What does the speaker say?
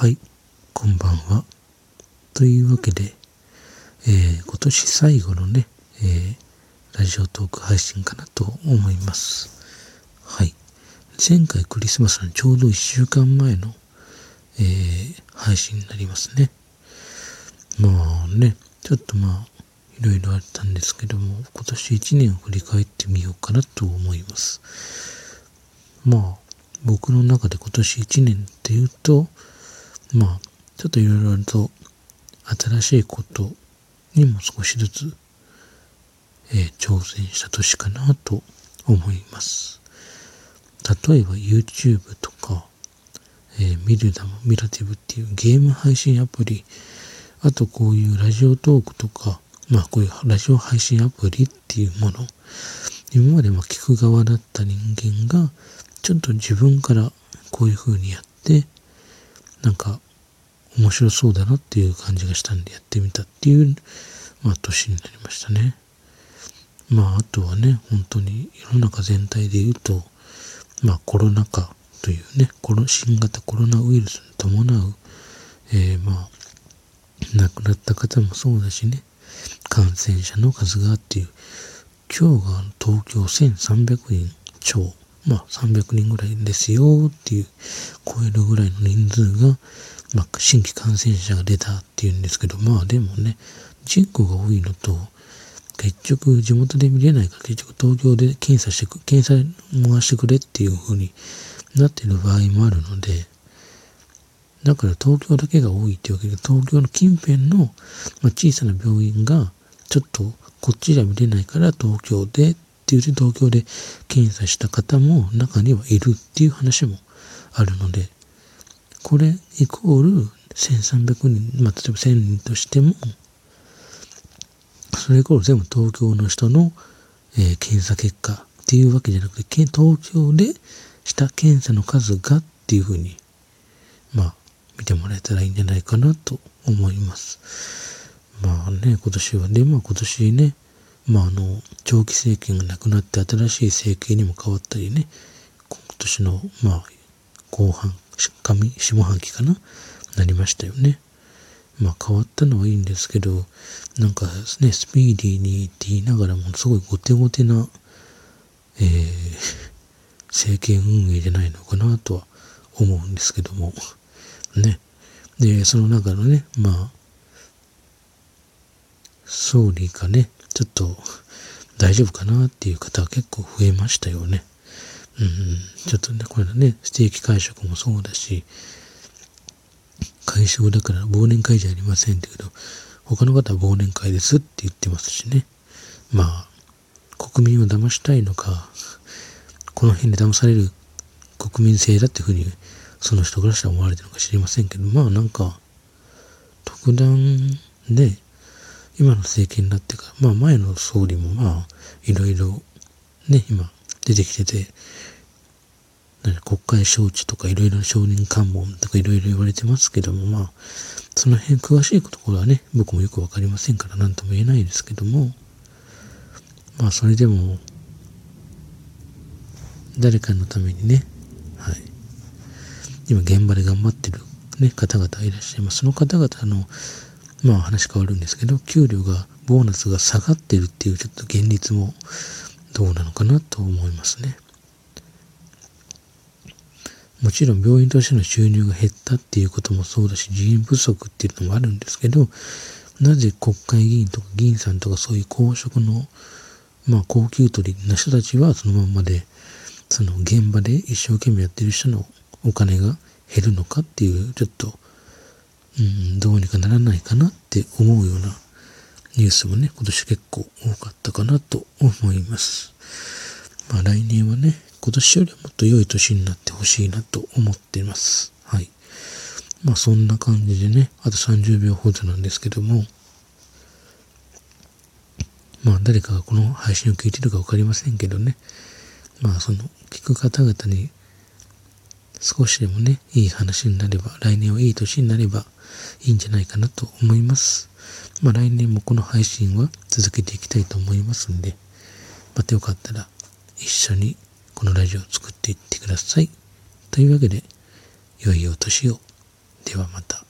はい、こんばんは。というわけで、えー、今年最後のね、えー、ラジオトーク配信かなと思います。はい。前回クリスマスのちょうど1週間前の、えー、配信になりますね。まあね、ちょっとまあ、いろいろあったんですけども、今年1年を振り返ってみようかなと思います。まあ、僕の中で今年1年っていうと、まあ、ちょっといろいろと新しいことにも少しずつ、えー、挑戦した年かなと思います。例えば YouTube とか、えー、ミルダム、ミラティブっていうゲーム配信アプリ、あとこういうラジオトークとか、まあこういうラジオ配信アプリっていうもの、今までま聞く側だった人間が、ちょっと自分からこういう風にやって、なんか面白そうだなっていう感じがしたんでやってみたっていう、まあ年になりましたね。まああとはね、本当に世の中全体で言うと、まあコロナ禍というね、この新型コロナウイルスに伴う、えー、まあ、亡くなった方もそうだしね、感染者の数がっていう、今日が東京1300人超まあ、300人ぐらいですよっていう、超えるぐらいの人数が、まあ、新規感染者が出たっていうんですけど、まあでもね、人口が多いのと、結局地元で見れないから結局東京で検査してく、検査回してくれっていう風になってる場合もあるので、だから東京だけが多いっていうわけで、東京の近辺の、ま、小さな病院が、ちょっとこっちじゃ見れないから東京でっって言って東京で検査した方も中にはいるっていう話もあるので、これイコール1300人、まあ、例えば1000人としても、それイコール全部東京の人の、えー、検査結果っていうわけじゃなくて、東京でした検査の数がっていうふうに、まあ、見てもらえたらいいんじゃないかなと思います。まあね、今年は、で、まあ今年ね、まあ、あの、長期政権がなくなって新しい政権にも変わったりね、今年の、まあ、後半、下半期かななりましたよね。まあ変わったのはいいんですけど、なんかね、スピーディーにって言いながらもすごい後手後手な、えー、政権運営じゃないのかなとは思うんですけども、ね。で、その中のね、まあ、総理がね、ちょっと大丈夫かなっていう方は結構増えましたよね。うん、ちょっとね、これね、ステーキ会食もそうだし、会食だから忘年会じゃありませんって言うけど、他の方は忘年会ですって言ってますしね。まあ、国民を騙したいのか、この辺で騙される国民性だっていうふうに、その人からしたら思われてるのか知りませんけど、まあなんか、特段ね、今の政権になってから、まあ前の総理もまあ、いろいろね、今出てきてて、国会招致とかいろいろ承認喚問とかいろいろ言われてますけども、まあ、その辺詳しいところはね、僕もよくわかりませんから何とも言えないですけども、まあそれでも、誰かのためにね、はい。今現場で頑張ってるね、方々いらっしゃいます。その方々のまあ話変わるんですけど、給料が、ボーナスが下がってるっていうちょっと現実もどうなのかなと思いますね。もちろん病院としての収入が減ったっていうこともそうだし、人員不足っていうのもあるんですけど、なぜ国会議員とか議員さんとかそういう公職の、まあ高級取りな人たちはそのままで、その現場で一生懸命やってる人のお金が減るのかっていう、ちょっとどうにかならないかなって思うようなニュースもね、今年結構多かったかなと思います。まあ来年はね、今年よりもっと良い年になってほしいなと思っています。はい。まあそんな感じでね、あと30秒ほどなんですけども、まあ誰かがこの配信を聞いてるかわかりませんけどね、まあその聞く方々に少しでもね、いい話になれば、来年はいい年になればいいんじゃないかなと思います。まあ来年もこの配信は続けていきたいと思いますんで、またよかったら一緒にこのラジオを作っていってください。というわけで、良いお年を。ではまた。